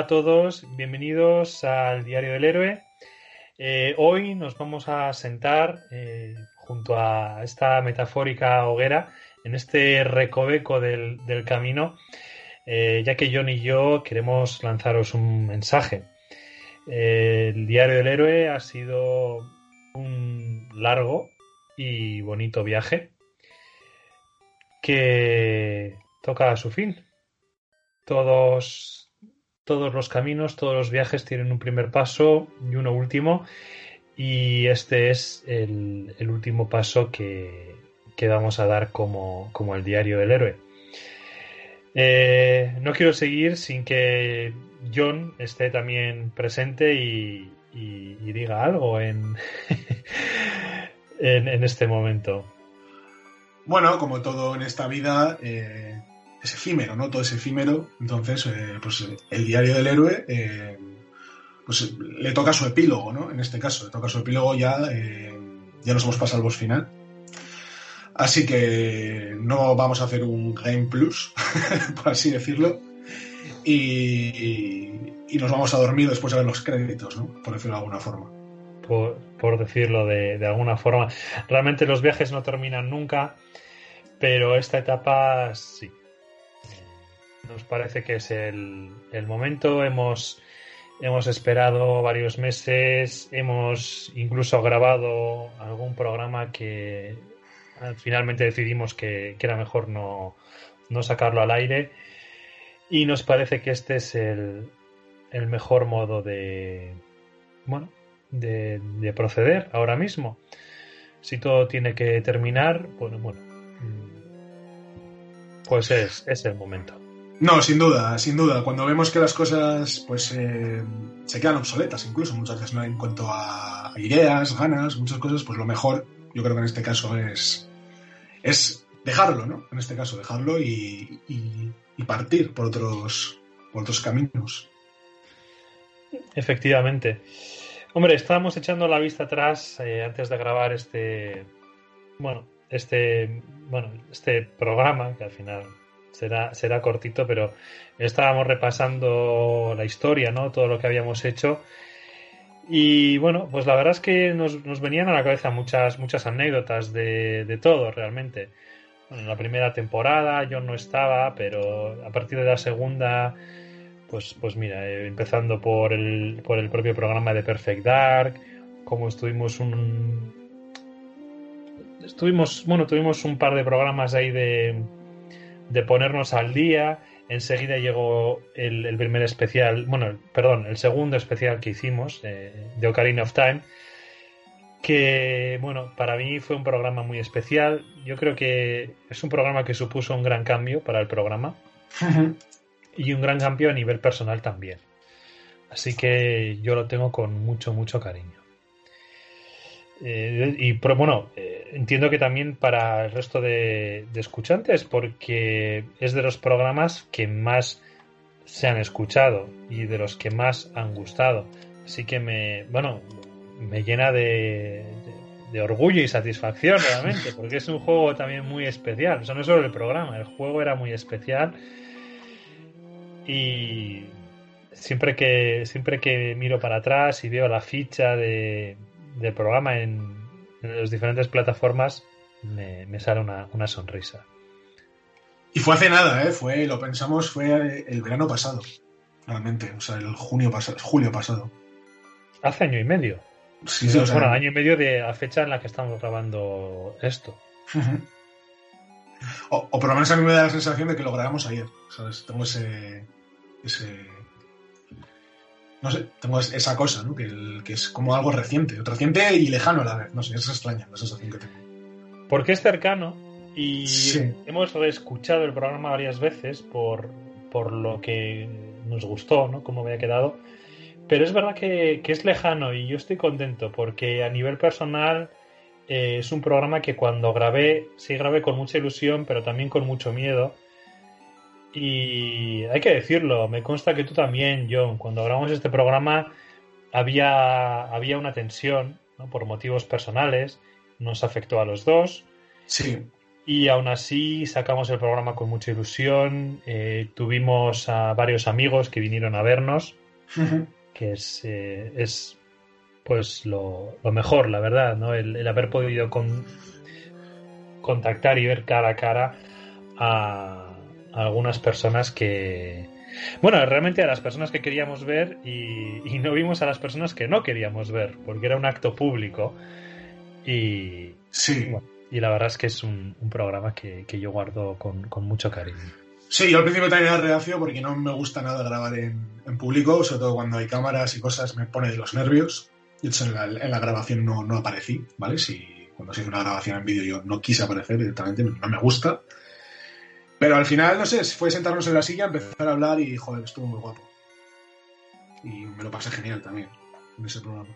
A todos, bienvenidos al Diario del Héroe. Eh, hoy nos vamos a sentar eh, junto a esta metafórica hoguera en este recoveco del, camino, eh, ya que John y yo queremos lanzaros un mensaje. El Diario del Héroe ha sido un largo y bonito viaje que toca a su fin. Todos todos los caminos, todos los viajes tienen un primer paso y uno último. Y este es el, último paso que, que, vamos a dar como, como, el diario del héroe. Eh, no quiero seguir sin que John esté también presente y, diga algo en, en, en, este momento. Bueno, como todo en esta vida, eh, es efímero, ¿no? Todo es efímero. Entonces, eh, pues el diario del héroe, eh, pues le toca su epílogo, ¿no? En este caso, le toca su epílogo ya, eh, ya nos hemos pasado al boss final. Así que no vamos a hacer un Game Plus, por así decirlo. Y, nos vamos a dormir después de ver los créditos, ¿no? Por decirlo de alguna forma. Por, por decirlo de, de alguna forma. Realmente los viajes no terminan nunca, pero esta etapa sí nos parece que es el, el momento. Hemos, hemos, esperado varios meses, hemos incluso grabado algún programa que finalmente decidimos que, que era mejor no, no, sacarlo al aire. Y nos parece que este es el, el mejor modo de, bueno, de, de, proceder ahora mismo. Si todo tiene que terminar, bueno, bueno, pues es, es el momento. No, sin duda, sin duda. Cuando vemos que las cosas pues eh, se quedan obsoletas, incluso muchas veces ¿no? en cuanto a ideas, ganas, muchas cosas, pues lo mejor, yo creo que en este caso es, es dejarlo, ¿no? En este caso, dejarlo y, partir por otros, por otros caminos. Efectivamente. Hombre, estábamos echando la vista atrás eh, antes de grabar este, bueno, este, bueno, este programa que al final será, será cortito, pero estábamos repasando la historia, ¿no? Todo lo que habíamos hecho. Y bueno, pues la verdad es que nos, nos venían a la cabeza muchas, muchas anécdotas de, de todo realmente. Bueno, en la primera temporada yo no estaba, pero a partir de la segunda, pues, pues mira, eh, empezando por el, por el propio programa de Perfect Dark, como estuvimos un... Estuvimos, bueno, tuvimos un par de programas ahí de, de ponernos al día. Enseguida llegó el, el, primer especial, bueno, el, perdón, el segundo especial que hicimos eh, de Ocarina of Time, que, bueno, para mí fue un programa muy especial. Yo creo que es un programa que supuso un gran cambio para el programa uh -huh. y un gran cambio a nivel personal también. Así que yo lo tengo con mucho, mucho cariño. Eh, y pero, bueno, eh, entiendo que también para el resto de, de, escuchantes, porque es de los programas que más se han escuchado y de los que más han gustado. Así que me, bueno, me llena de, de, de orgullo y satisfacción realmente, porque es un juego también muy especial. Eso no es solo el programa, el juego era muy especial. Y siempre que, siempre que miro para atrás y veo la ficha de, del programa en, en las diferentes plataformas me, me sale una, una, sonrisa. Y fue hace nada, ¿eh? Fue, lo pensamos, fue el verano pasado, realmente, o sea, el junio pasado, julio pasado. Hace año y medio. Sí, sí, bueno, año y medio de la fecha en la que estamos grabando esto. O, o, por lo menos a mí me da la sensación de que lo grabamos ayer, ¿sabes? Tengo ese, ese no sé, tengo es- esa cosa, ¿no? Que, el- que es como algo reciente, reciente y lejano a la vez. No sé, es extraña la sensación que tengo. Porque es cercano y Sí. hemos reescuchado el programa varias veces por, por lo que nos gustó, ¿no? Cómo había quedado. Pero es verdad que, que es lejano y yo estoy contento porque a nivel personal eh, es un programa que cuando grabé, sí grabé con mucha ilusión, pero también con mucho miedo. Y hay que decirlo, me consta que tú también, John, cuando grabamos este programa había, había una tensión ¿no? por motivos personales, nos afectó a los dos. Sí, Y aún así sacamos el programa con mucha ilusión. eh, tuvimos a varios amigos que vinieron a vernos, que es, eh, es pues lo, lo mejor, la verdad, ¿no? El, el haber podido con- contactar y ver cara a cara a algunas personas que. Bueno, realmente a las personas que queríamos ver y, y no vimos a las personas que no queríamos ver, porque era un acto público. Y, sí. bueno, y la verdad es que es un, un programa que, que yo guardo con, con mucho cariño. Sí, yo al principio también era reacio porque no me gusta nada grabar en, en público, sobre todo cuando hay cámaras y cosas, me pone de los nervios. De hecho, en la, en la grabación no, no aparecí, ¿vale? Si cuando se hizo una grabación en vídeo yo no quise aparecer directamente, no me gusta. Pero al final, no sé, fue sentarnos en la silla, empezar a hablar y, joder, estuvo muy guapo. Y me lo pasé genial también en ese programa.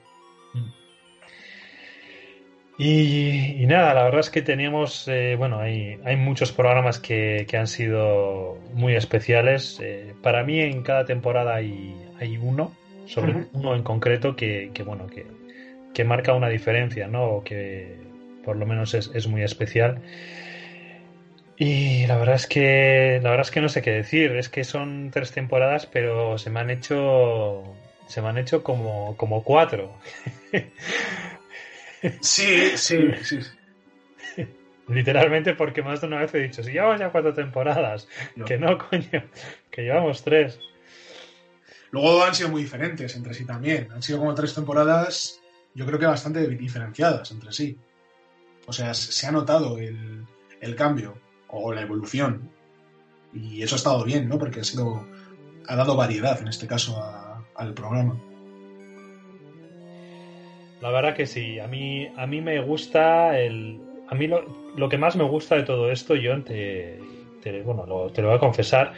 Y, y nada, la verdad es que teníamos, eh, bueno, hay, hay muchos programas que, que han sido muy especiales. Eh, para mí en cada temporada hay, hay uno, sobre uno en concreto que, que, bueno, que, que marca una diferencia, ¿no? O que por lo menos es, es muy especial. Y la verdad es que la verdad es que no sé qué decir. Es que son tres temporadas, pero se me han hecho se me han hecho como, como cuatro. Sí, sí, sí. Literalmente porque más de una vez he dicho, si llevamos ya cuatro temporadas, No. que no, coño, que llevamos tres. Luego han sido muy diferentes entre sí también. Han sido como tres temporadas, yo creo que bastante diferenciadas entre sí. O sea, se ha notado el, el cambio o la evolución. Y eso ha estado bien, ¿no? Porque ha sido. ha dado variedad, en este caso, a- al programa. La verdad que sí, a mí, a mí me gusta el... A mí lo, lo que más me gusta de todo esto, John, te, te- bueno, lo- te lo voy a confesar,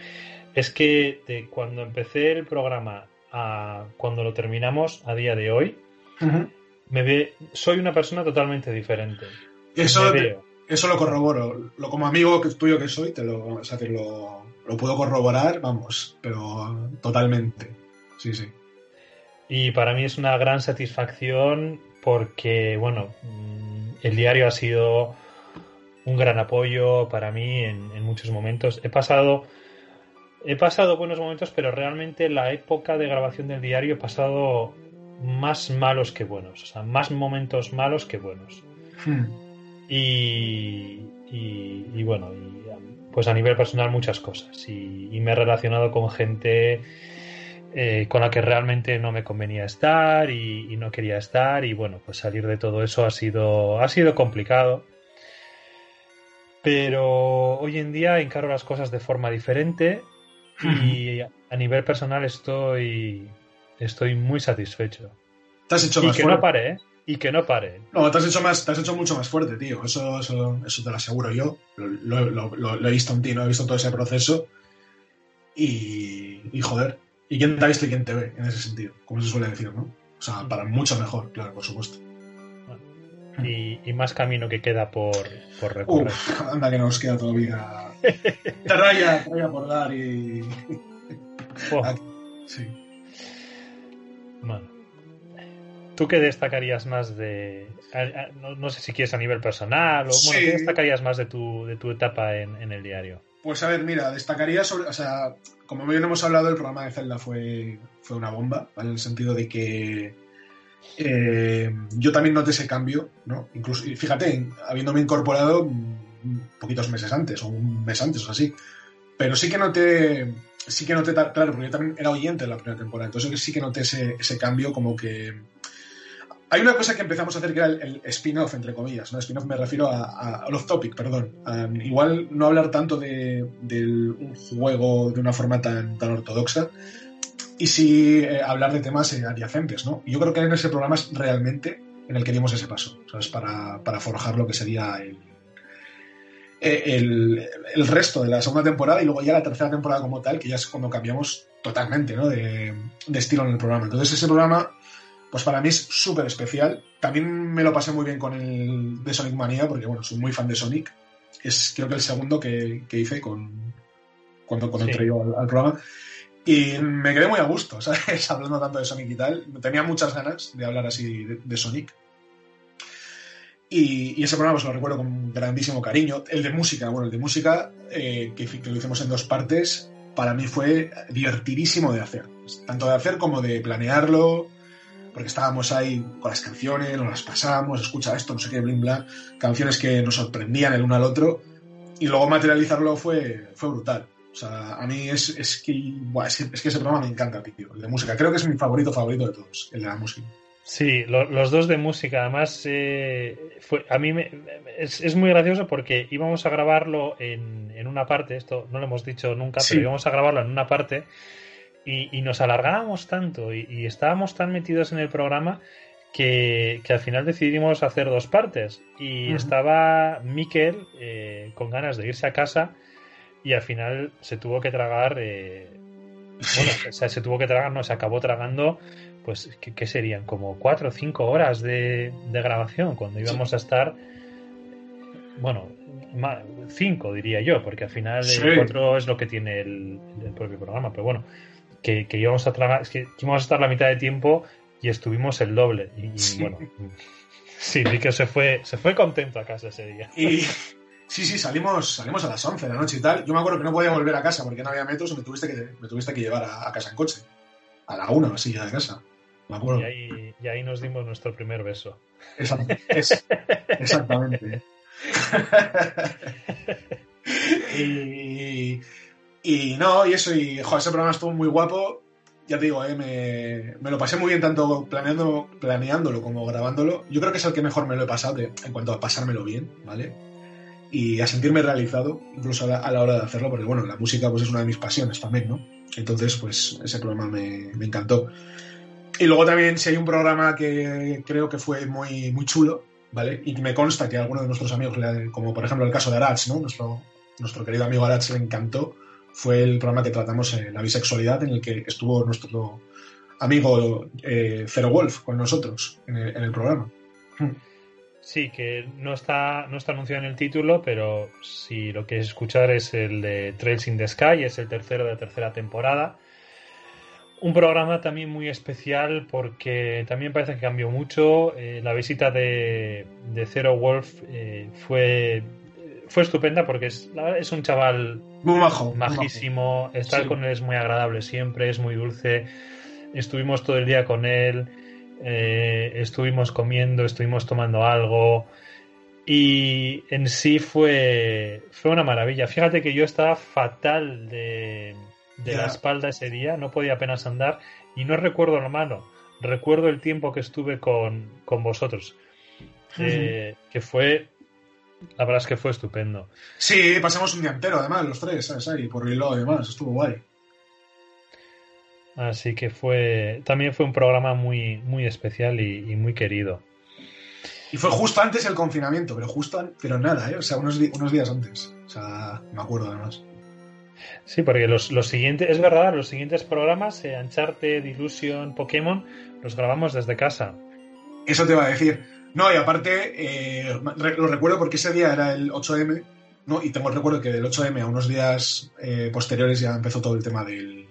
es que de cuando empecé el programa a cuando lo terminamos a día de hoy, me ve, soy una persona totalmente diferente. Eso. Eso lo corroboro. Lo, como amigo que- tuyo que soy, te lo, o sea, te lo, lo puedo corroborar, vamos, pero totalmente. Sí, sí. Y para mí es una gran satisfacción porque, bueno, mm, el diario ha sido un gran apoyo para mí en, en muchos momentos. He pasado, he pasado buenos momentos, pero realmente la época de grabación del diario he pasado más malos que buenos. O sea, más momentos malos que buenos. Hmm. Y, y- y bueno, y, pues a nivel personal muchas cosas. Y, me he relacionado con gente eh, con la que realmente no me convenía estar y, y no quería estar. Y bueno, pues salir de todo eso ha sido, ha sido complicado. Pero hoy en día encaro las cosas de forma diferente y a nivel personal estoy, estoy muy satisfecho. Te has hecho Y más que fuerte. no pare, ¿eh? Y que no pare. No, te has hecho más, te has hecho mucho más fuerte, tío. Eso, eso, eso te lo aseguro yo. Lo, lo- lo- lo- lo he visto en ti, ¿no? He visto todo ese proceso. Y, y joder. ¿Y quién te ha visto y quién te ve en ese sentido? Como se suele decir, ¿no? O sea, para mucho mejor, claro, por supuesto. Y, y más camino que queda por, por recorrer. Uf, anda que nos queda todavía. Te raya, te raya por dar y. Oh, Sí. bueno. ¿Tú qué destacarías más de... a- a- no, no sé si quieres a nivel personal o... Bueno. ¿qué destacarías más de tu, de tu etapa en, en el diario? Pues a ver, mira, destacaría sobre. O sea, como bien hemos hablado, el programa de Zelda fue, fue una bomba, ¿vale? En el sentido de que. eh, yo también noté ese cambio, ¿no? Incluso, fíjate, habiéndome incorporado poquitos meses antes, o un mes antes o así. Pero sí que noté. Sí que noté, claro, porque yo también era oyente de la primera temporada, entonces sí que noté ese, ese cambio como que. Hay una cosa que empezamos a hacer que era el, el spin-off, entre comillas, ¿no? Spin-off me refiero a, a, al off-topic, perdón. A, igual no hablar tanto de, de un juego de una forma tan, tan ortodoxa, y sí eh, hablar de temas eh, adyacentes, ¿no? Yo creo que en ese programa es realmente en el que dimos ese paso, ¿sabes? Para, para forjar lo que sería el, eh, el, el resto de la segunda temporada y luego ya la tercera temporada como tal, que ya es cuando cambiamos totalmente, ¿no? De, de estilo en el programa. Entonces ese programa, pues para mí es súper especial. También me lo pasé muy bien con el de Sonic Manía, porque bueno, soy muy fan de Sonic. Es creo que el segundo que, que hice con cuando, cuando Sí. entré yo al, al programa. Y me quedé muy a gusto, ¿sabes? Hablando tanto de Sonic y tal. Tenía muchas ganas de hablar así de, de Sonic. Y, y ese programa pues lo recuerdo con grandísimo cariño. El de música, bueno, el de música, eh, que, que lo hicimos en dos partes, para mí fue divertidísimo de hacer. Tanto de hacer como de planearlo, porque estábamos ahí con las canciones, nos las pasamos, escucha esto, no sé qué, blin bla, canciones que nos sorprendían el uno al otro, y luego materializarlo fue, fue brutal. O sea, a mí es, es, que, buah, es, que, es que ese programa me encanta, tío, el de música. Creo que es mi favorito favorito de todos, el de la música. Sí, lo- los dos de música. Además, eh, fue, a mí me- es, es muy gracioso porque íbamos a grabarlo en, en una parte, esto no lo hemos dicho nunca, Sí. pero íbamos a grabarlo en una parte y, y nos alargábamos tanto y, y estábamos tan metidos en el programa que, que al final decidimos hacer dos partes. Y estaba Miquel eh, con ganas de irse a casa y al final se tuvo que tragar. eh, bueno, o sea, se tuvo que tragar, no, se acabó tragando, pues, ¿qué, qué serían? Como cuatro o cinco horas de, de grabación, cuando íbamos a estar, bueno, cinco diría yo, porque al final Sí. el cuatro es lo que tiene el, el propio programa, pero bueno, que, que íbamos a tragar, es que íbamos a estar la mitad de tiempo y estuvimos el doble. Y, y Sí. bueno, sí, vi que se fue, se fue contento a casa ese día. Y sí, sí, salimos, salimos a las 11 de la noche y tal. Yo me acuerdo que no podía volver a casa porque no había metros y me tuviste que, me tuviste que llevar a, a casa en coche. A la una así ya de casa. Me acuerdo. Y ahí, y ahí nos dimos nuestro primer beso. Exact- es- exactamente. y, y no, y eso, y joder, ese programa estuvo muy guapo. Ya te digo, eh, me, me lo pasé muy bien tanto planeando, planeándolo como grabándolo. Yo creo que es el que mejor me lo he pasado en cuanto a pasármelo bien, ¿vale? Y a sentirme realizado, incluso a la, a la hora de hacerlo, porque bueno, la música pues es una de mis pasiones también, ¿no? Entonces, pues ese programa me, me encantó. Y luego también, si hay un programa que creo que fue muy, muy chulo, ¿vale? Y me consta que a alguno de nuestros amigos, como por ejemplo el caso de Arach, ¿no? Nuestro, nuestro querido amigo Arach le encantó, fue el programa que tratamos en la bisexualidad, en el que estuvo nuestro amigo eh, Zero Wolf con nosotros en el, en el programa. Sí, que no está, no está anunciado en el título, pero si lo que es escuchar es el de Trails in the Sky, es el tercero de la tercera temporada. Un programa también muy especial porque también parece que cambió mucho. Eh, la visita de, de Zero Wolf eh, fue, fue estupenda porque es, es un chaval Muy majo. muy majo. majísimo. Estar Sí. con él es muy agradable siempre, es muy dulce. Estuvimos todo el día con él, eh, estuvimos comiendo, estuvimos tomando algo. Y en sí fue, fue una maravilla. Fíjate que yo estaba fatal de, de la espalda ese día, no podía apenas andar y no recuerdo lo malo. Recuerdo el tiempo que estuve con, con vosotros, eh, que fue, la verdad es que fue estupendo. Sí, pasamos un día entero, además, los tres, ¿sabes? Ahí, por Bilbao y demás, estuvo guay. Así que fue también fue un programa muy, muy especial y, y muy querido. Y fue justo antes del confinamiento, pero justo, pero nada, ¿eh? O sea, unos, unos días antes. O sea, me acuerdo además. Sí, porque los, los siguientes, es verdad, los siguientes programas, eh, Uncharted, Illusion, Pokémon, los grabamos desde casa. Eso te iba a decir. No, y aparte, eh, lo recuerdo porque ese día era el 8M, ¿no? Y tengo el recuerdo que del 8M a unos días eh, posteriores ya empezó todo el tema del,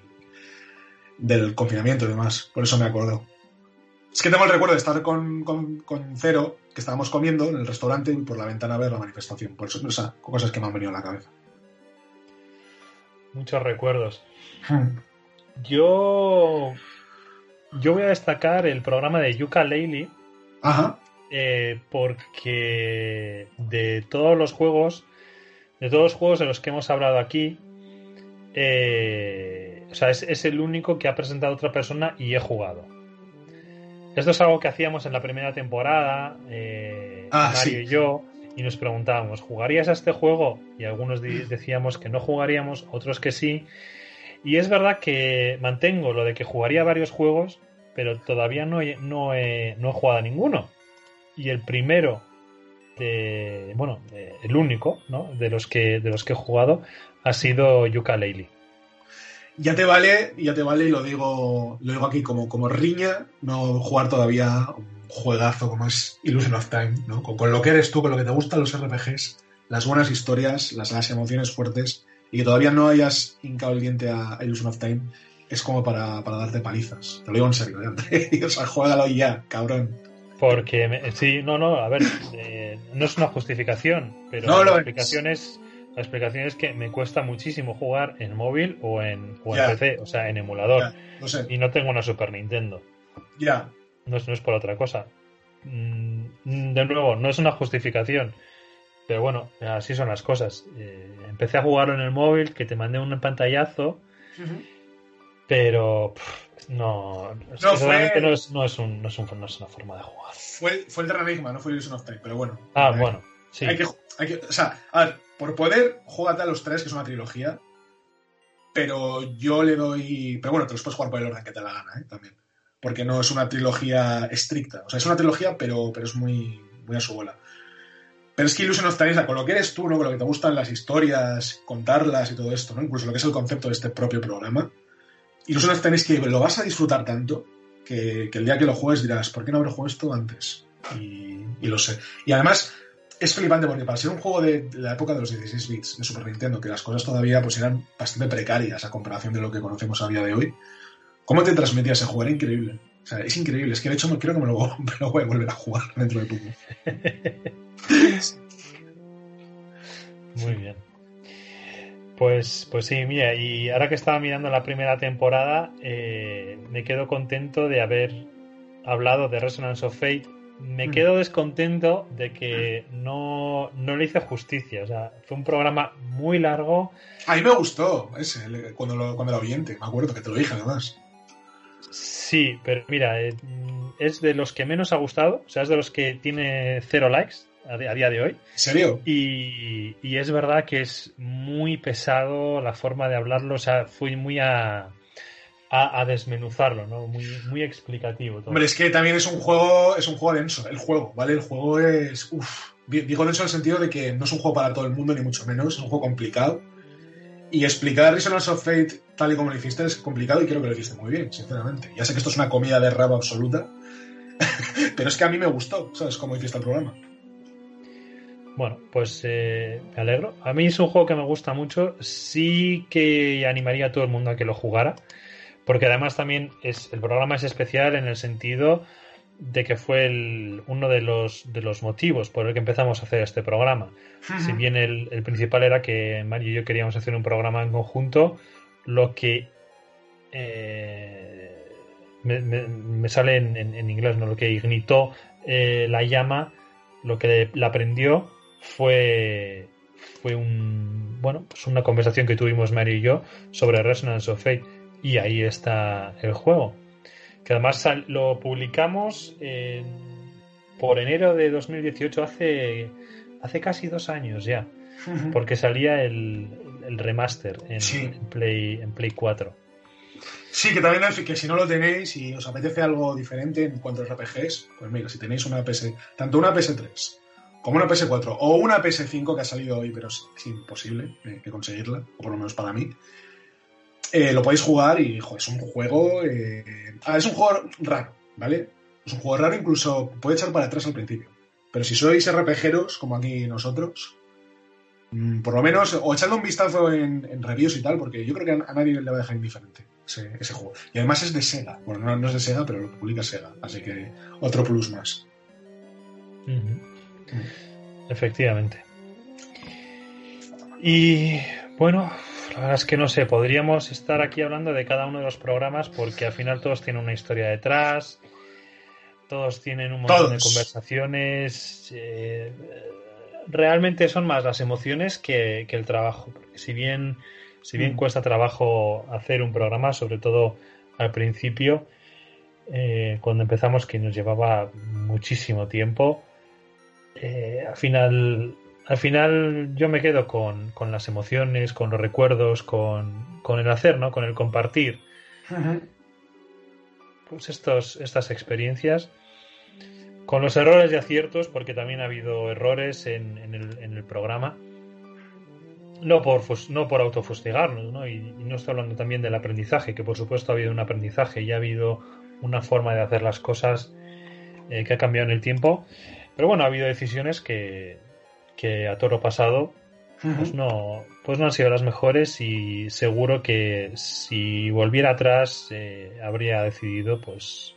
del confinamiento y demás. Por eso me acuerdo. Es que tengo el recuerdo de estar con, con, con Cero, que estábamos comiendo en el restaurante y por la ventana ver la manifestación. Por eso, o sea, cosas que me han venido a la cabeza. Muchos recuerdos. Yo, yo voy a destacar el programa de Yuka Laylee, Ajá. Eh, porque de todos los juegos, de todos los juegos de los que hemos hablado aquí, eh, o sea, es, es el único que ha presentado otra persona y he jugado. Esto es algo que hacíamos en la primera temporada, eh, Ah, Mario sí. y yo, y nos preguntábamos, ¿jugarías a este juego? Y algunos decíamos que no jugaríamos, otros que sí. Y es verdad que mantengo lo de que jugaría varios juegos, pero todavía no he, no he, no he jugado a ninguno. Y el primero bueno, el único, ¿no? De los que de los que he jugado ha sido Yuka Laylee. Ya te vale, ya te vale, y lo digo, lo digo aquí como, como riña, no jugar todavía un juegazo como es Illusion of Time, ¿no? Con, con lo que eres tú, con lo que te gustan los RPGs, las buenas historias, las, emociones fuertes, y que todavía no hayas hincado el diente a, Illusion of Time, es como para, para darte palizas. Te lo digo en serio, ¿eh, o sea, juégalo ya, cabrón. Porque me- sí, no, no, a ver, eh, no es una justificación, pero No la explicación es la explicación es que me cuesta muchísimo jugar en móvil o en, o en. PC, o sea, en emulador. Ya, no sé, Y no tengo una Super Nintendo. ya. No es, no es por otra cosa. Mm, De nuevo, no es una justificación. Pero bueno, así son las cosas. Eh, empecé a jugarlo en el móvil, que te mandé un pantallazo, pero pff, no, No, fue- no, es, no, es un- no, es un- no es una forma de jugar. Fue, fue el Terranigma, no fue Illusion of Time, pero bueno. Ah, Eh, bueno, sí. Hay que, hay que- o sea, a ver, por poder, jugate a los tres, que es una trilogía. Pero yo le doy. Pero bueno, te los puedes jugar por el orden que te da la gana, ¿eh? También. Porque no es una trilogía estricta. O sea, es una trilogía, pero, pero es muy, muy a su bola. Pero es que Illusion of Time, o sea, con lo que eres tú, ¿no? Con lo que te gustan las historias, contarlas y todo esto, ¿no? Incluso lo que es el concepto de este propio programa. Illusion of Time es que lo vas a disfrutar tanto que, el día que lo juegues dirás, ¿por qué no haber jugado esto antes? Y, y lo sé. Y además, es flipante porque para ser un juego de la época de los 16 bits de Super Nintendo, que las cosas todavía pues eran bastante precarias a comparación de lo que conocemos a día de hoy, ¿cómo te transmitía ese juego? Era increíble. O sea, es increíble. Es que de hecho creo que me lo, me lo voy a volver a jugar dentro de poco. Muy bien. Pues, pues sí, mira, y ahora que estaba mirando la primera temporada, eh, me quedo contento de haber hablado de Resonance of Fate. Me Mm. quedo descontento de que no, no le hice justicia. O sea, fue un programa muy largo. A mí me gustó ese, cuando lo, cuando lo oyente. Me acuerdo que te lo dije además. Sí, pero mira, eh, es de los que menos ha gustado. O sea, es de los que tiene cero likes a, día de hoy. ¿En serio? Y, y es verdad que es muy pesado la forma de hablarlo, o sea, fui muy a, a, a desmenuzarlo, ¿no? Muy, muy explicativo todo. Hombre, es que también es un juego, es un juego denso, el juego, ¿vale? El juego es. Uf, digo denso en el sentido de que no es un juego para todo el mundo, ni mucho menos, es un juego complicado. Y explicar Resonance of Fate tal y como lo hiciste es complicado y creo que lo hiciste muy bien, sinceramente. Ya sé que esto es una comida de rabo absoluta, pero es que a mí me gustó, ¿sabes? Cómo hiciste el programa. Bueno, pues eh, me alegro. A mí es un juego que me gusta mucho. Sí que animaría a todo el mundo a que lo jugara. Porque además también es, el programa es especial en el sentido de que fue el- uno de los, de los motivos por el que empezamos a hacer este programa. Si bien el, el principal era que Mario y yo queríamos hacer un programa en conjunto, lo que eh, me, me- me sale en, en- en inglés, ¿no? Lo que ignitó eh, la llama, lo que la prendió fue fue un bueno pues una conversación que tuvimos Mario y yo sobre Resonance of Fate y ahí está el juego que además lo publicamos en- por enero de 2018 hace hace casi dos años ya porque salía el, el remaster en, Sí. en Play en Play 4 Sí, que también que si no lo tenéis y os apetece algo diferente en cuanto a RPGs, pues mira, si tenéis una PS, tanto una PS3 como una PS4 o una PS5 que ha salido hoy, pero es, imposible que conseguirla, o por lo menos para mí, eh, lo podéis jugar y es un juego. eh, ah, es un juego raro, ¿vale? Es un juego raro, incluso puede echar para atrás al principio. Pero si sois RPGeros, como aquí nosotros, mm, por lo menos, o echadle un vistazo en, en reviews y tal, porque yo creo que a, nadie le va a dejar indiferente ese, juego. Y además es de Sega. Bueno, no, es de Sega, pero lo publica Sega. Así que otro plus más. Efectivamente. Y bueno, la verdad es que no sé, podríamos estar aquí hablando de cada uno de los programas porque al final todos tienen una historia detrás, todos tienen un montón de conversaciones. eh, realmente son más las emociones que, que el trabajo. Porque si bien, si bien Mm. cuesta trabajo hacer un programa, sobre todo al principio, eh, cuando empezamos, que nos llevaba muchísimo tiempo, eh, al final al final yo me quedo con, con las emociones, con los recuerdos, con, con el hacer, ¿no? Con el compartir. Pues estos, estas experiencias. Con los errores y aciertos, porque también ha habido errores en, en, el, en el, programa. No por, no por autofustigarnos, ¿no? Y, y, no estoy hablando también del aprendizaje, que por supuesto ha habido un aprendizaje y ha habido una forma de hacer las cosas eh, que ha cambiado en el tiempo. Pero bueno, ha habido decisiones que, que a toro pasado pues no, pues no han sido las mejores y seguro que si volviera atrás eh, habría decidido pues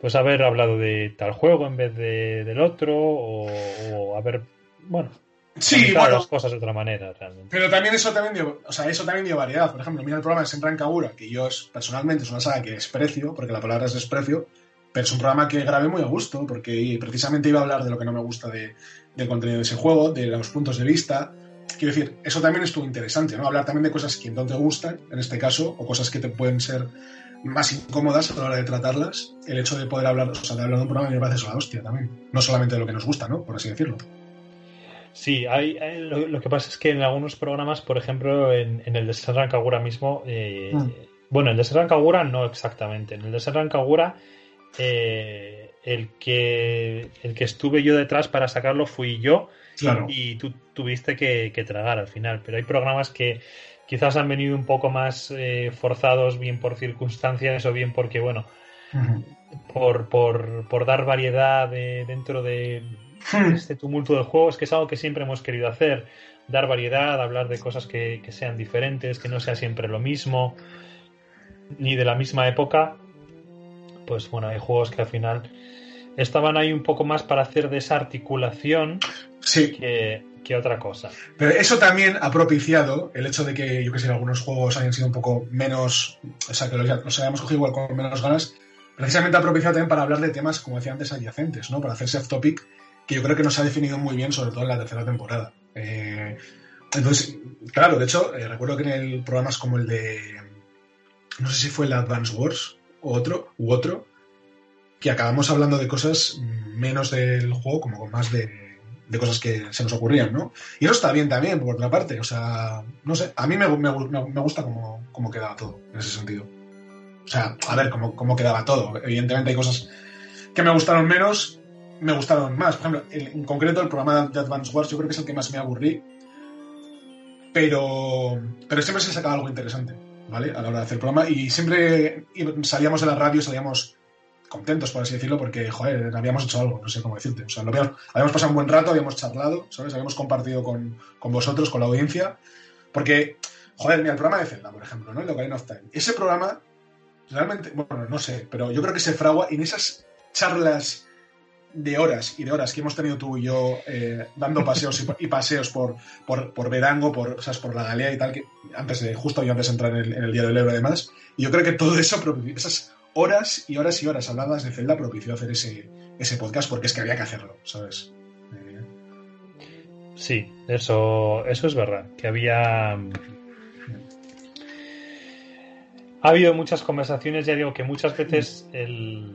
pues haber hablado de tal juego en vez de, del otro o, o haber bueno sí bueno, las cosas de otra manera realmente. pero también eso también dio, o sea eso también dio variedad. Por ejemplo mira el programa de Senran Kagura que yo personalmente es una saga que desprecio porque la palabra es desprecio pero es un programa que grabé muy a gusto porque precisamente iba a hablar de lo que no me gusta de, del contenido de ese juego, de los puntos de vista. Quiero decir, eso también estuvo interesante, ¿no? Hablar también de cosas que no te gustan, en este caso, o cosas que te pueden ser más incómodas a la hora de tratarlas. El hecho de poder hablar, o sea, de hablar de un programa me parece eso la hostia también. No solamente de lo que nos gusta, ¿no? Por así decirlo. Sí, hay, hay lo, lo, que pasa es que en algunos programas, por ejemplo, en, en el de Serran Kagura mismo, eh, mm. bueno, el de Serran Kagura no exactamente. En el de Serran Kagura eh, el, que, el que estuve yo detrás para sacarlo fui yo claro. y tú tuviste que, que, tragar al final. Pero hay programas que quizás han venido un poco más eh, forzados, bien por circunstancias o bien porque, bueno, uh -huh. por, por, por, dar variedad de, dentro de Hmm. este tumulto del juego, es que es algo que siempre hemos querido hacer. Dar variedad, hablar de cosas que, que sean diferentes, que no sea siempre lo mismo, ni de la misma época pues bueno, hay juegos que al final estaban ahí un poco más para hacer de esa articulación sí. que, que, otra cosa. Pero eso también ha propiciado el hecho de que, yo que sé, algunos juegos hayan sido un poco menos, o sea, que los, los hayamos cogido igual con menos ganas, precisamente ha propiciado también para hablar de temas, como decía antes, adyacentes, ¿no? Para hacerse off-topic, que yo creo que nos ha definido muy bien, sobre todo en la tercera temporada. Eh, entonces, claro, de hecho, eh, recuerdo que en el programas como el de, no sé si fue el Advance Wars, otro, u otro, que acabamos hablando de cosas menos del juego, como con más de, de, cosas que se nos ocurrían, ¿no? Y eso está bien también, por otra parte. O sea, no sé, a mí me, me, me gusta cómo, cómo, quedaba todo, en ese sentido. O sea, a ver cómo, cómo, quedaba todo. Evidentemente hay cosas que me gustaron menos, me gustaron más. Por ejemplo, el, en concreto el programa de Advance Wars yo creo que es el que más me aburrí. Pero, pero siempre se sacaba algo interesante. ¿Vale? A la hora de hacer el programa. Y siempre salíamos de la radio, salíamos contentos, por así decirlo, porque, joder, habíamos hecho algo, no sé cómo decirte. O sea, habíamos, habíamos, pasado un buen rato, habíamos charlado, ¿sabes? Habíamos compartido con, con, vosotros, con la audiencia. Porque, joder, mira, el programa de Zelda, por ejemplo, ¿no? El Ocarina of Time. Ese programa, realmente, bueno, no sé, pero yo creo que se fragua en esas charlas de horas y de horas que hemos tenido tú y yo eh, dando paseos y, paseos por, por, por Verango, por, sea, por la Galea y tal, que antes de, justo yo antes de entrar en el, Día del Ebro y demás, y yo creo que todo eso, esas horas y horas y horas habladas de Zelda propició hacer ese, ese podcast porque es que había que hacerlo, ¿sabes? Eh... Sí, eso, eso es verdad, que había ha habido muchas conversaciones, ya digo que muchas veces el,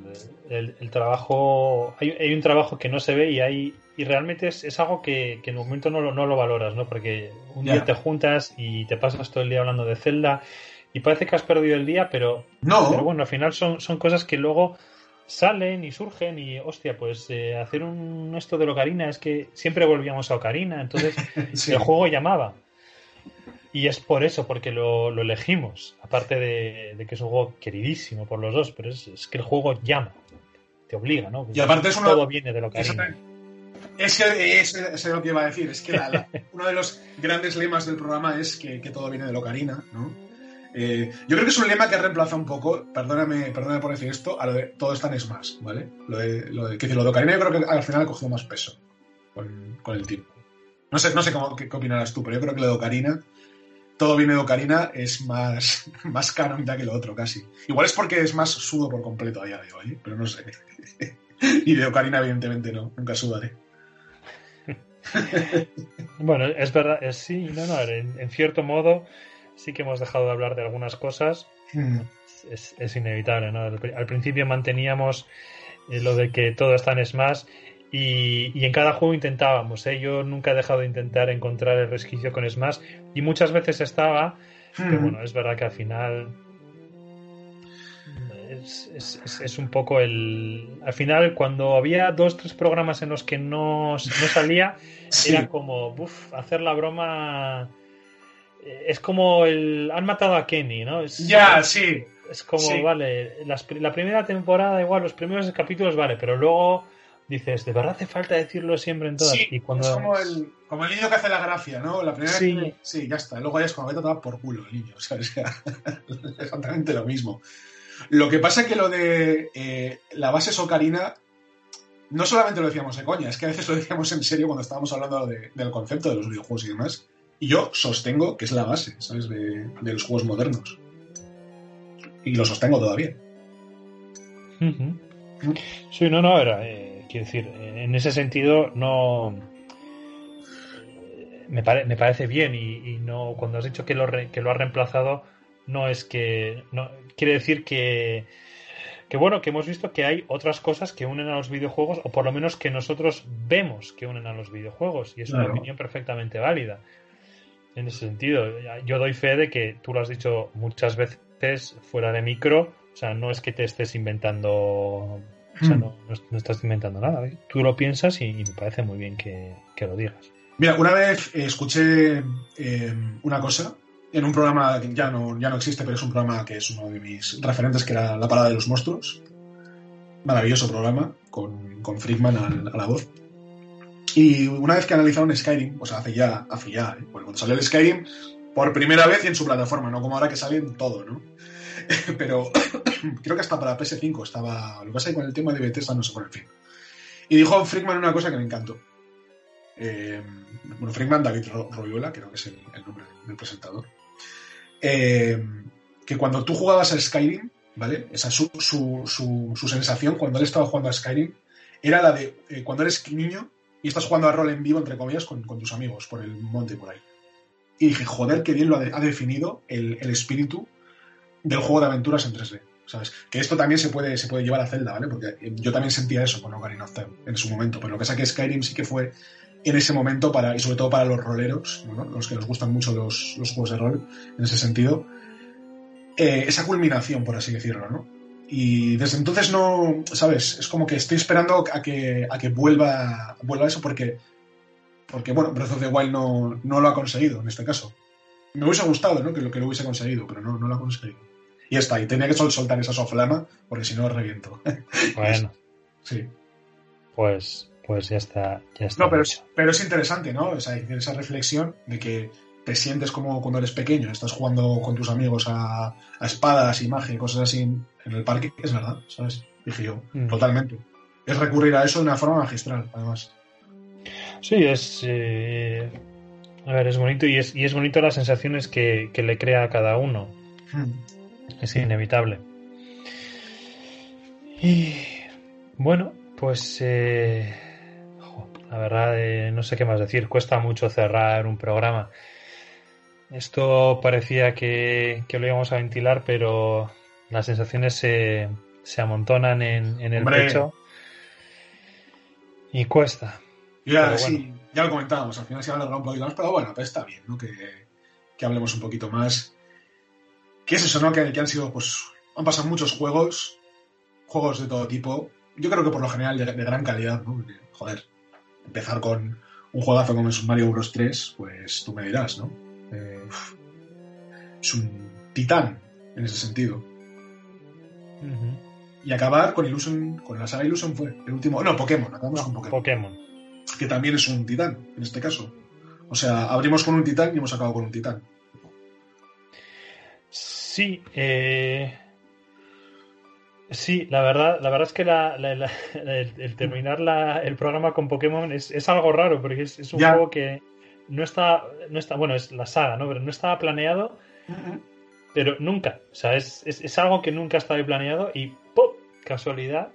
el, el trabajo, hay, hay, un trabajo que no se ve y hay y realmente es, es algo que, que, en un momento no lo, no lo valoras, ¿no? Porque un día te juntas y te pasas todo el día hablando de Zelda y parece que has perdido el día, pero, no. pero bueno, al final son, son cosas que luego salen y surgen y hostia, pues eh, hacer un esto de Ocarina es que siempre volvíamos a Ocarina, entonces sí. el juego llamaba. Y es por eso, porque lo, lo elegimos. Aparte de, de, que es un juego queridísimo por los dos, pero es, es que el juego llama, te obliga, ¿no? Y aparte es. Todo viene de lo que Es que es, es, lo que iba a decir. Es que la, la, uno de los grandes lemas del programa es que, que todo viene de Locarina, ¿no? Eh, yo creo que es un lema que ha reemplazado un poco, perdóname, perdóname por decir esto, a lo de todo está en Smash, ¿vale? Lo de, lo de, que lo de Ocarina yo creo que al final ha cogido más peso con, con el tiempo. No sé, no sé cómo, qué, qué, opinarás tú, pero yo creo que lo de Ocarina, todo viene de Ocarina, es más, más canon ya que lo otro, casi. Igual es porque es más sudo por completo a día de hoy, pero no sé. y de Ocarina, evidentemente, no, nunca sudaré. bueno, es verdad, es, sí, no, no, en, en, cierto modo sí que hemos dejado de hablar de algunas cosas. Mm. Es, es, inevitable, ¿no? Al, al principio manteníamos eh, lo de que todo está en Smash y, y, en cada juego intentábamos, ¿eh? Yo nunca he dejado de intentar encontrar el resquicio con Smash y muchas veces estaba Que Mm. bueno, es verdad que al final es, es- es- es un poco el... Al final, cuando había dos, tres programas en los que no, no salía, Sí. era como, uff, hacer la broma... eh, Es como el... Han matado a Kenny, ¿no? Ya, sí. Es como, Sí. vale, las la primera temporada igual, los primeros capítulos, vale, pero luego dices, ¿de verdad hace falta decirlo siempre en todas? Sí, y cuando... es como el, como el niño que hace la gracia, ¿no? La primera Sí. que- sí, ya está. Luego ya es como vete a tomar por culo el niño. O sea, exactamente lo mismo. Lo que pasa es que lo de eh, la base socarina, no solamente lo decíamos de coña, es que a veces lo decíamos en serio cuando estábamos hablando de- del concepto de los videojuegos y demás. Y yo sostengo que es la base, ¿sabes? De, de los juegos modernos. Y lo sostengo todavía. Ujú. Sí, no, no, era, eh, quiero decir, en ese sentido no... eh, Me, pare- me parece bien y, y no cuando has dicho que lo, re- que lo ha reemplazado no es que no quiere decir que que bueno que hemos visto que hay otras cosas que unen a los videojuegos o por lo menos que nosotros vemos que unen a los videojuegos y es una opinión perfectamente válida. En ese sentido yo doy fe de que tú lo has dicho muchas veces fuera de micro o sea no es que te estés inventando o sea Hmm. no, no, no estás inventando nada ¿eh? tú lo piensas y, y me parece muy bien que, que lo digas Mira, una vez eh, escuché eh, una cosa en un programa que ya no, ya no existe, pero es un programa que es uno de mis referentes, que era La Parada de los Monstruos. Maravilloso programa, con, con Friedman a, la voz. Y una vez que analizaron Skyrim, o sea, hace ya, hace ya, ¿eh? Cuando salió el Skyrim, por primera vez y en su plataforma, no como ahora que sale en todo, ¿no? pero creo que hasta para PS5 estaba. Lo que pasa es que con el tema de Bethesda no sé por el fin. Y dijo Friedman una cosa que me encantó. Eh, bueno, Friedman, David Ro- Royola, creo que es el, nombre del presentador. Eh, que cuando tú jugabas al Skyrim, ¿vale? Esa su, su, su, sensación cuando él estaba jugando a Skyrim era la de eh, cuando eres niño y estás jugando a rol en vivo, entre comillas, con, tus amigos por el monte por ahí. Y dije, joder, qué bien lo ha, ha definido el, el espíritu del juego de aventuras en 3D. ¿Sabes? Que esto también se puede, se puede llevar a Zelda, ¿vale? Porque eh, yo también sentía eso con Ocarina of Time en su momento. Pero lo que pasa es que Skyrim sí que fue en ese momento para, y sobre todo para los roleros, ¿no? los que nos gustan mucho los, los juegos de rol, en ese sentido, eh, esa culminación, por así decirlo, ¿no? Y desde entonces no, ¿sabes? Es como que estoy esperando a que, a que vuelva, vuelva eso porque, porque, bueno, Breath of the Wild no, no lo ha conseguido en este caso. Me hubiese gustado, ¿no? Que lo, que lo hubiese conseguido, pero no, no lo ha conseguido. Y está, y tenía que sol- soltar esa soflama porque si no reviento. bueno sí. pues pues ya está ya está No, pero es, pero es interesante, ¿no? O sea, esa reflexión de que te sientes como cuando eres pequeño, estás jugando con tus amigos a, a espadas y magia y cosas así en, en el parque, es verdad, ¿sabes? Dije yo, Mm. totalmente. Es recurrir a eso de una forma magistral, además. Sí, es. eh, a ver, es bonito y es, y es bonito las sensaciones que, que le crea a cada uno. Mm. Es inevitable. Y. Bueno, pues. eh, jo, la verdad, eh, no sé qué más decir. Cuesta mucho cerrar un programa. Esto parecía que, que lo íbamos a ventilar, pero las sensaciones se, se amontonan en, en el Hombre. pecho. Y cuesta. Ya, Pero sí, ya lo comentábamos, al final se ha alargado un poquito más, pero bueno, pues está bien, ¿no? Que, que hablemos un poquito más. ¿Qué es eso, no? Que, que han sido, pues, han pasado muchos juegos, juegos de todo tipo. Yo creo que por lo general de, de gran calidad, ¿no? Porque, joder, empezar con un juegazo como es Mario Bros 3, pues tú me dirás, ¿no? Eh, es un titán en ese sentido. Y acabar con Illusion, con la saga Illusion fue el último. No, Pokémon, acabamos con Pokémon. Pokémon. que también es un titán, en este caso. O sea, abrimos con un titán y hemos acabado con un titán. Sí, eh, sí, la verdad, la verdad es que la- la- la- el, el terminar el programa con Pokémon es, es algo raro, porque es, es un Ya. juego que no está, no está, bueno, es la saga, ¿no? Pero no estaba planeado, pero nunca. O sea, es, es, es algo que nunca estaba planeado y ¡pum! casualidad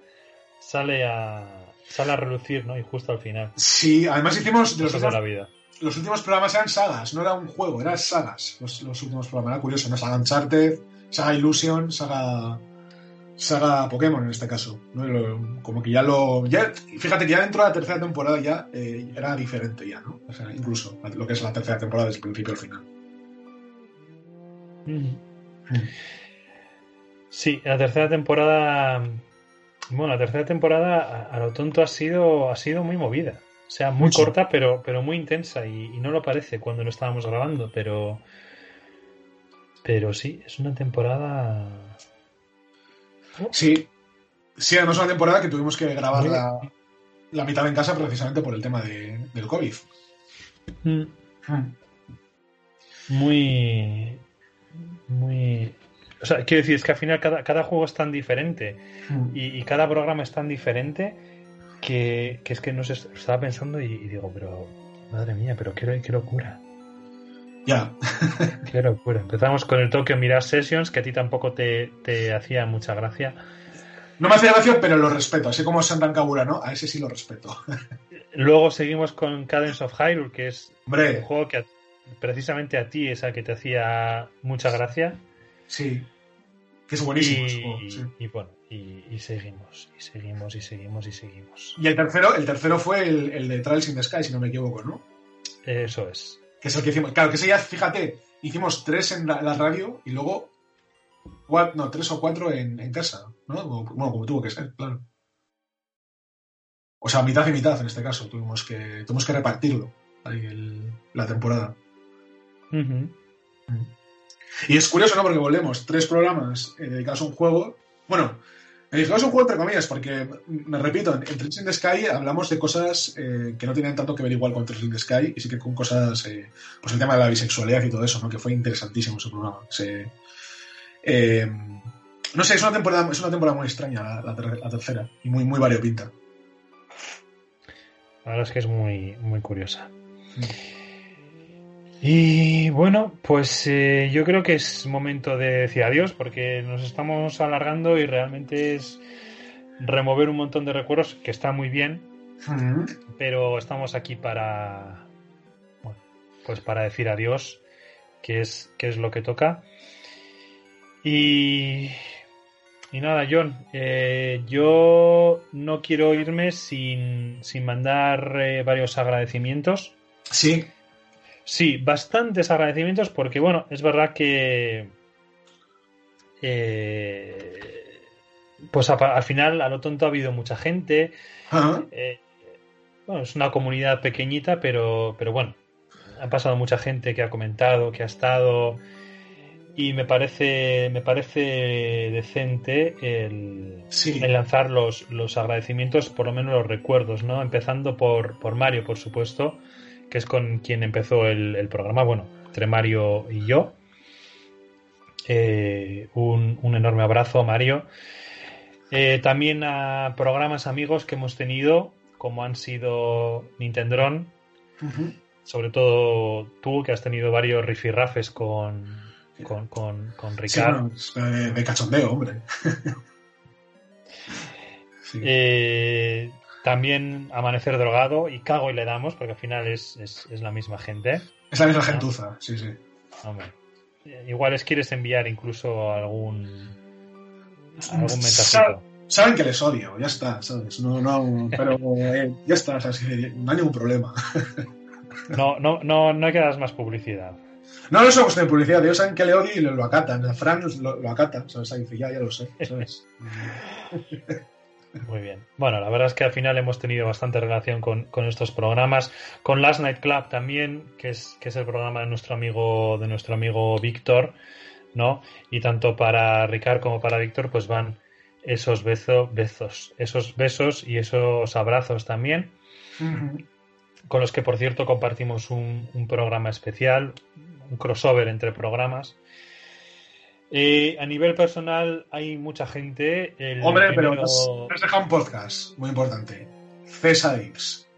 sale a sale a relucir, ¿no? Y justo al final. Sí, además hicimos de los, Cosas de la últimos, vida. Los últimos programas eran sagas, no era un juego, eran sagas. Los, últimos programas, era curioso, ¿no? Saga Uncharted, Saga Illusion, Saga. Saga Pokémon en este caso. como que ya lo. Ya, fíjate que ya dentro de la tercera temporada ya eh, era diferente ya, ¿no? O sea, incluso lo que es la tercera temporada desde el principio al final. Sí, la tercera temporada. Bueno, la tercera temporada a, a lo tonto ha sido, ha sido muy movida. O sea, muy Mucho. corta, pero, pero muy intensa. Y, y no lo parece cuando lo estábamos grabando, pero. Pero sí, es una temporada. Sí. Sí, además una temporada que tuvimos que grabar la, la mitad en casa precisamente por el tema de- del COVID. mm, Muy. Muy. O sea, quiero decir, es que al final cada, cada juego es tan diferente y, y cada programa es tan diferente que, que es que no sé, estaba pensando y, y digo, pero madre mía, pero qué, qué locura, Ya. qué locura. Empezamos con el Tokyo Mirage Sessions, que a ti tampoco te, te hacía mucha gracia. No me hace gracia, pero lo respeto. Así como Santan Kabura, ¿no? A ese sí lo respeto. Luego seguimos con Cadence of Hyrule, que es un juego que a- precisamente a ti es el que te hacía mucha gracia. sí. Que es buenísimo. ese y, juego, sí. y bueno, y, y seguimos, y seguimos, y seguimos, y seguimos. Y el tercero, el tercero fue el, el de Trials in the Sky, si no me equivoco, ¿no? Eso es. Que es el que hicimos. Claro, que ese ya, fíjate, hicimos tres en la, la radio y luego cua- no, tres o cuatro en, en casa, ¿no? Bueno, como tuvo que ser, claro. O sea, mitad y mitad en este caso. Tuvimos que, tuvimos que repartirlo ahí el- la temporada. Y es curioso, ¿no? Porque volvemos tres programas eh, dedicados a un juego. Bueno, dedicados a un juego entre comillas, porque, me repito, en, en in the Sky hablamos de cosas eh, que no tienen tanto que ver igual con Trails in the Sky, y sí que con cosas, eh, pues el tema de la bisexualidad y todo eso, ¿no? Que fue interesantísimo ese programa. Se- eh, no sé, es una temporada, es una temporada muy extraña la, la ter- la tercera, y muy, muy variopinta. La verdad es que es muy, muy curiosa. Y bueno, pues eh, yo creo que es momento de decir adiós porque nos estamos alargando y realmente es remover un montón de recuerdos que está muy bien, pero estamos aquí para bueno, pues para decir adiós, que es, que es lo que toca. Y, y nada, John, eh, yo no quiero irme sin, sin mandar eh, varios agradecimientos. Sí, Sí, bastantes agradecimientos porque, bueno, es verdad que... eh, pues a- al final, a lo tonto, ha habido mucha gente. Eh, bueno, es una comunidad pequeñita, pero, pero bueno, ha pasado mucha gente que ha comentado, que ha estado. Y me parece, me parece decente el, sí. el lanzar los, los agradecimientos, por lo menos los recuerdos, ¿no? Empezando por, por Mario, por supuesto, que es con quien empezó el, el programa, bueno, entre Mario y yo. Eh, un, un enorme abrazo a Mario. Eh, también a programas amigos que hemos tenido, como han sido Nintendron, sobre todo tú, que has tenido varios rifirrafes con, con, con, con Sí, Ricardo. bueno, es de, de cachondeo, hombre. Sí. Eh, también Amanecer Drogado y Cago y le damos, porque al final es, es, es la misma gente. Es la misma gentuza, sí, sí. Hombre, igual les quieres enviar incluso algún algún Sa- mensajito. Saben que les odio, ya está, ¿sabes? No, no, pero eh, ya está, ¿sabes? No hay ningún problema. No, no, no, no hay que dar más publicidad. No, no es una cuestión de publicidad, ellos saben que le odio y lo, acatan. A Fran lo, lo acata, ¿sabes? Ahí dice, ya, ya lo sé, ¿sabes? Muy bien. Bueno, la verdad es que al final hemos tenido bastante relación con, con estos programas. Con Last Night Club también, que es, que es el programa de nuestro amigo, de nuestro amigo Víctor, ¿no? Y tanto para Ricard como para Víctor, pues van esos besos, besos, esos besos y esos abrazos también. Con los que por cierto compartimos un, un programa especial, un crossover entre programas. Eh, a nivel personal hay mucha gente. El Hombre, pero primero, has, has dejado un podcast muy importante. Césarix.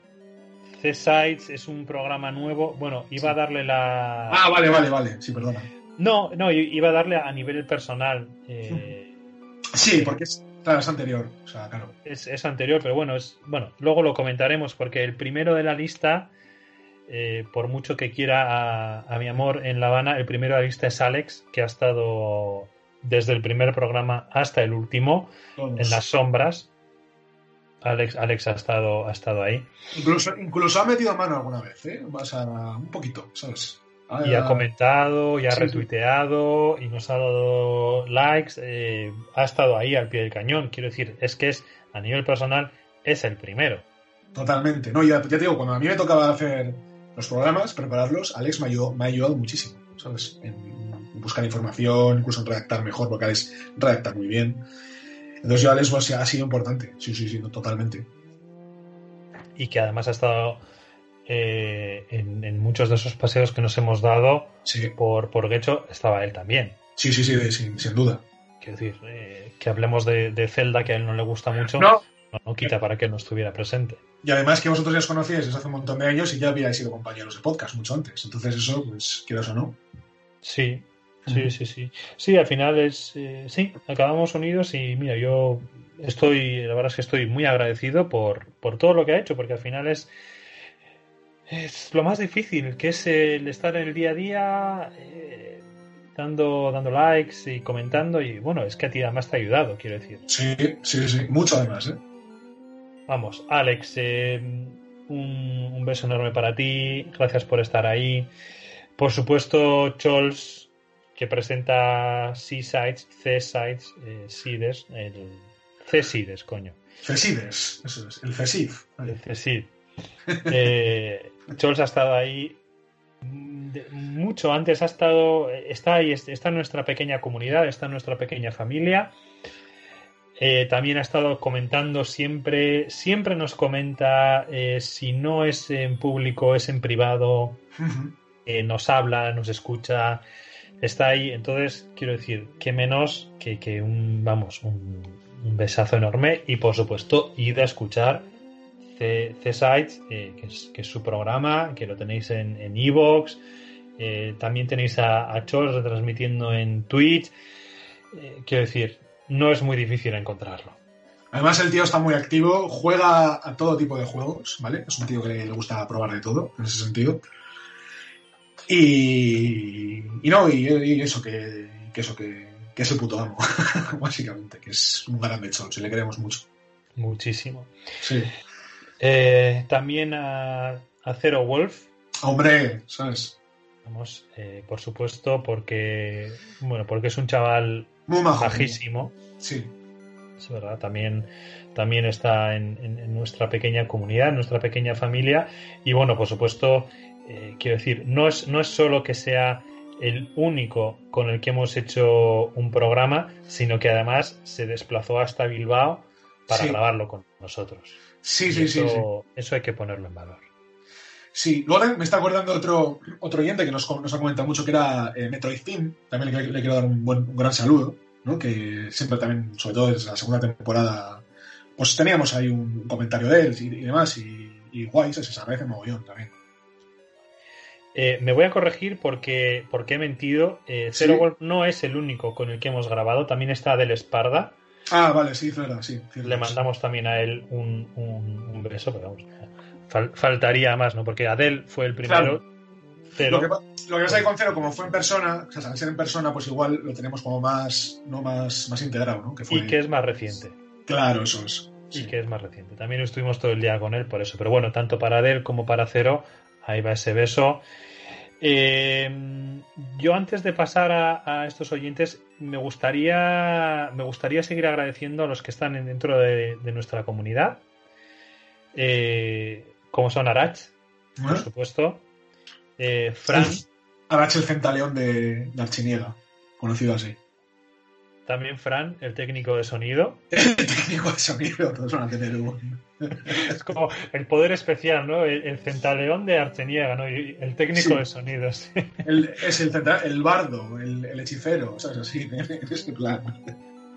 C-Sites es un programa nuevo. Bueno, iba a darle la. Ah, vale, vale, vale. Sí, perdona. No, no, iba a darle a nivel personal. eh, Sí, porque es, claro, es anterior. O sea, claro. es, es anterior, pero bueno, es bueno, luego lo comentaremos porque el primero de la lista, eh, por mucho que quiera a, a mi amor en La Habana, el primero de la lista es Alex, que ha estado desde el primer programa hasta el último todos. en las sombras. Alex, Alex ha estado, ha estado ahí. Incluso, incluso ha metido mano alguna vez, ¿eh? O sea, un poquito, ¿sabes? Y ha comentado, y ha Sí, sí. retuiteado, y nos ha dado likes, eh, ha estado ahí al pie del cañón. Quiero decir, es que es, a nivel personal, es el primero. Totalmente. No, ya, ya te digo, cuando a mí me tocaba hacer los programas, prepararlos, Alex me, ayudó, me ha ayudado muchísimo, ¿sabes? En, buscar información, incluso en redactar mejor, porque Alex redacta muy bien. Entonces yo Alex pues, ha sido importante. Sí, sí, sí, totalmente. Y que además ha estado eh, en, en muchos de esos paseos que nos hemos dado Sí, por, por Gecho, estaba él también. sí, sí, sí, de- sin, sin duda. Quiero decir, eh, que hablemos de, de Zelda, que a él no le gusta mucho, No, no, no quita para que no estuviera presente. Y además que vosotros ya os conocíais desde hace un montón de años y ya habíais sido compañeros de podcast mucho antes. Entonces eso, pues, quieras o no. Sí, sí, sí, sí. Sí, al final es. eh, sí, acabamos unidos y mira, yo estoy. La verdad es que estoy muy agradecido por, por todo lo que ha hecho, porque al final es. Es lo más difícil, que es el estar en el día a día, eh, dando, dando likes y comentando. Y bueno, es que a ti además te ha ayudado, quiero decir. Sí, sí, sí. Mucho además, ¿eh? Vamos, Alex, eh, un, un beso enorme para ti. Gracias por estar ahí. Por supuesto, Chols, que presenta Seasides, C-Sides, eh, el C-Sides, coño. Cesides, eso es, el Cesif. El C-Sid. Eh, Chols ha estado ahí mm, de- mucho antes, ha estado, está ahí, está en nuestra pequeña comunidad, está en nuestra pequeña familia. Eh, también ha estado comentando siempre, siempre nos comenta, eh, si no es en público, es en privado, eh, nos habla, nos escucha, está ahí. Entonces, quiero decir, que menos que, que un, vamos, un, un besazo enorme y por supuesto, id a escuchar C-Sites, que, es, que es su programa, que lo tenéis en en Evox. Eh, también tenéis a, a Chos retransmitiendo en Twitch. Quiero decir, no es muy difícil encontrarlo. Además, el tío está muy activo, juega a todo tipo de juegos, ¿vale? Es un tío que le gusta probar de todo, en ese sentido. Y, y no, y, y eso, que, que eso, que, que es el puto amo, básicamente, que es un grande chol, si le queremos mucho. Muchísimo. Sí. Eh, también a, a Zero Wolf, Hombre, ¿sabes? Vamos, eh, por supuesto, porque bueno, porque es un chaval Muy majo. Sí, es verdad. También, también está en, en- en nuestra pequeña comunidad, en nuestra pequeña familia. Y bueno, por supuesto, eh, quiero decir, no es, no es solo que sea el único con el que hemos hecho un programa, sino que además se desplazó hasta Bilbao para Sí. grabarlo con nosotros. sí, Y sí, sí, sí. eso, eso hay que ponerlo en valor. Sí, luego me está acordando otro, otro oyente que nos, ha comentado mucho que era eh, Metroid Team. También le, le quiero dar un, buen, un gran saludo, ¿no? Que siempre también, sobre todo desde la segunda temporada, pues teníamos ahí un comentario de él y, y demás. Y, y guay, se agradece mogollón también. Eh, me voy a corregir porque, porque he mentido. Eh, Sí. Zero Wolf no es el único con el que hemos grabado. También está Adel Esparda. Ah, vale, sí, verdad, sí. cierto. Le mandamos también a él un, un- un beso, pero vamos, fal- faltaría más, ¿no? Porque Adel fue el primero. Pero Lo que, pa- lo que pasa es que con Cero, como fue en persona, o sea, al ser en persona, pues igual lo tenemos como más, no más, más integrado, ¿no? Que fue... y que es más reciente. Claro, eso es. Y que es más reciente. También estuvimos todo el día con él por eso. Pero bueno, tanto para Adel como para Cero, ahí va ese beso. Eh, yo antes de pasar a, a estos oyentes, me gustaría, me gustaría seguir agradeciendo a los que están en- dentro de, de nuestra comunidad, Eh, como son Arach, por supuesto, eh, Fran, Arach el Centaleón de, de Archiniega, conocido así. también Fran, el técnico de sonido. El técnico de sonido, todos van a tener un... Es como el poder especial, ¿no? El, el centaleón de Archeniega, ¿no? Y el técnico Sí. de sonidos. El- es el, el bardo, el, el hechicero, ¿sabes? Así, en ese plan.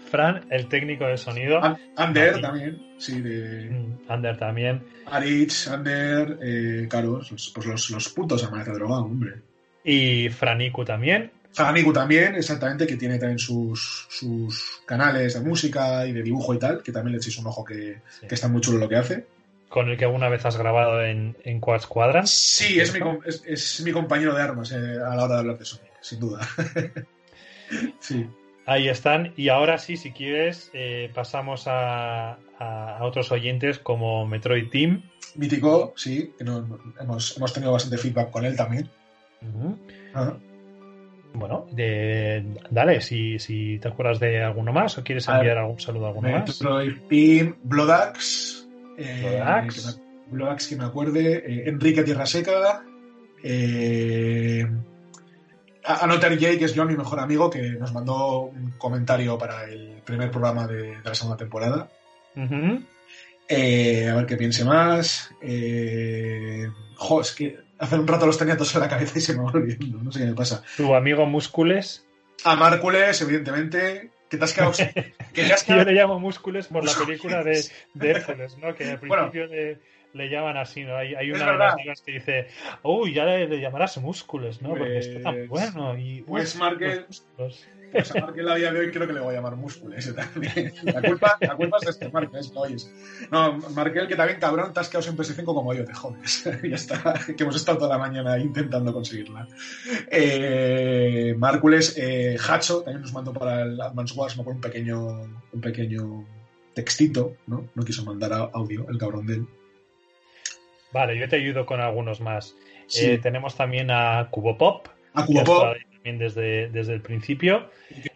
Fran, el técnico de sonido. An- Ander también, sí, de Mm, Ander también. Arich, Ander, eh, Caros, los- pues los, los putos amanece drogado, hombre. Y Franiku también. Faniku también, exactamente, que tiene también sus, sus canales de música y de dibujo y tal, que también le echéis un ojo que, Sí. que está muy chulo lo que hace. Con el que alguna vez has grabado en, en Quadrant. Sí, es mi, es mi compañero de armas eh, a la hora de hablar de Sonic, sin duda. sí. Ahí están. Y ahora sí, si quieres, eh, pasamos a, otros oyentes como Metroid Team. Mítico, sí, que hemos, hemos tenido bastante feedback con él también. Ah, Bueno, de- dale, si, si te acuerdas de alguno más o quieres ver, enviar algún saludo a alguno más. Metroid Pin, Bloodaxe. eh, Bloodaxe. que me- Bloodaxe, que me acuerde. eh, Enrique Tierra Seca. Eh, Anotar Jay, que es yo, mi mejor amigo, que nos mandó un comentario para el primer programa de, de la segunda temporada. Eh, a ver qué piense más. Eh, jo, es que hace un rato los tenía todos en la cabeza y se me va olvidando. No sé qué me pasa. Tu amigo Múscules. A Márcules, evidentemente. Que te has quedado. que te has Yo quedado- le llamo Múscules por la película de, de Hércules, ¿no? Que al Bueno. principio le, llaman así, ¿no? Hay, hay Es una de las ligas que dice, uy, ya le, le llamarás Múscules, ¿no? Porque está tan Pues- bueno. Y, pues Markel- músculos. Pues a Markel a día de hoy creo que le voy a llamar Múscules ese también. La culpa, la culpa es de este Markel, es que oyes. No, Markel, que también cabrón, te has quedado sin PS5 como yo, te jodes. ya está, que hemos estado toda la mañana intentando conseguirla. Eh, Márcules, eh, Hacho, también nos mandó para el Advance Wars, me acuerdo, un pequeño, un pequeño textito, ¿no? No quiso mandar audio, el cabrón de él. Vale, yo te ayudo con algunos más. Sí. Eh, tenemos también a Cubo Pop, a Cubopop, también desde, desde el principio.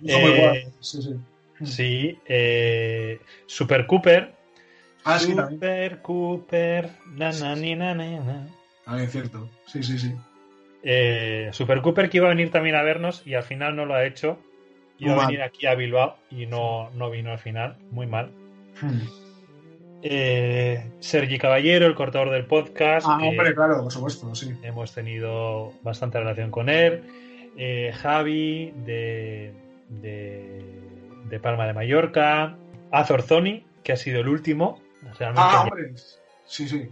eh. Sí, sí. Sí, eh, Super Cooper. Ah, sí, también. Super Cooper. Na, na, ni, na, na, na. También es cierto. Sí, sí, sí. Eh, Super Cooper que iba a venir también a vernos y al final no lo ha hecho. Iba Muy a mal. venir aquí a Bilbao y no, no vino al final. Muy mal. Hmm. Eh, Sergi Caballero, el cortador del podcast. Ah, hombre, claro, por supuesto, sí. Hemos tenido bastante relación con él. Eh, Javi de, de, de Palma de Mallorca. Azor Zoni, que ha sido el último. Realmente Ah, hombre. Sí, sí.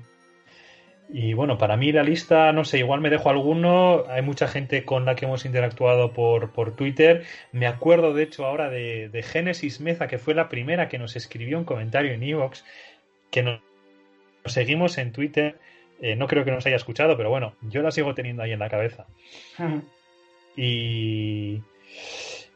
Y bueno, para mí la lista, no sé, igual me dejo alguno. Hay mucha gente con la que hemos interactuado por, por Twitter. Me acuerdo, de hecho, ahora de, de Génesis Meza, que fue la primera que nos escribió un comentario en Evox, que nos seguimos en Twitter. Eh, no creo que nos haya escuchado, pero bueno, yo la sigo teniendo ahí en la cabeza. Y,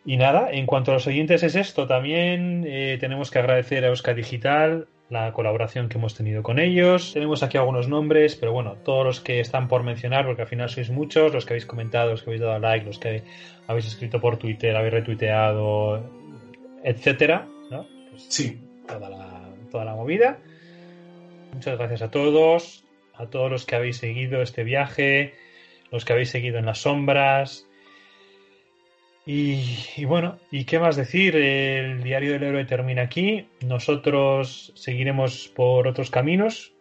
y nada, en cuanto a los oyentes es esto. También eh, tenemos que agradecer a Euska Digital la colaboración que hemos tenido con ellos. Tenemos aquí algunos nombres, pero bueno, todos los que están por mencionar, porque al final sois muchos, los que habéis comentado, los que habéis dado like, los que habéis escrito por Twitter, habéis retuiteado, etcétera, ¿no? Pues Sí. toda la, toda la movida. Muchas gracias a todos, a todos los que habéis seguido este viaje, los que habéis seguido en las sombras. Y, y bueno, ¿y qué más decir? El diario del héroe termina aquí. Nosotros seguiremos por otros caminos.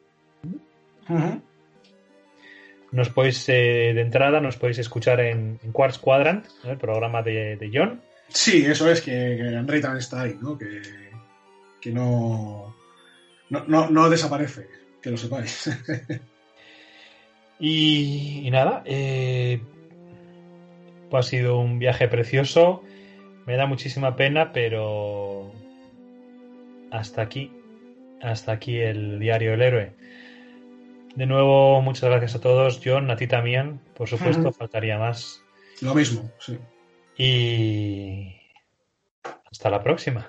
Nos podéis, eh, de entrada, nos podéis escuchar en, en Quartz Quadrant, ¿no? el programa de, de John. Sí, eso es, que, que Andrei también está ahí, ¿no? Que, que no, no, no, no desaparece, que lo sepáis. Y, y nada, eh, pues ha sido un viaje precioso. Me da muchísima pena, pero hasta aquí, hasta aquí el diario del héroe. De nuevo, muchas gracias a todos. John, a ti también, por supuesto, faltaría más. lo mismo, sí. Y hasta la próxima.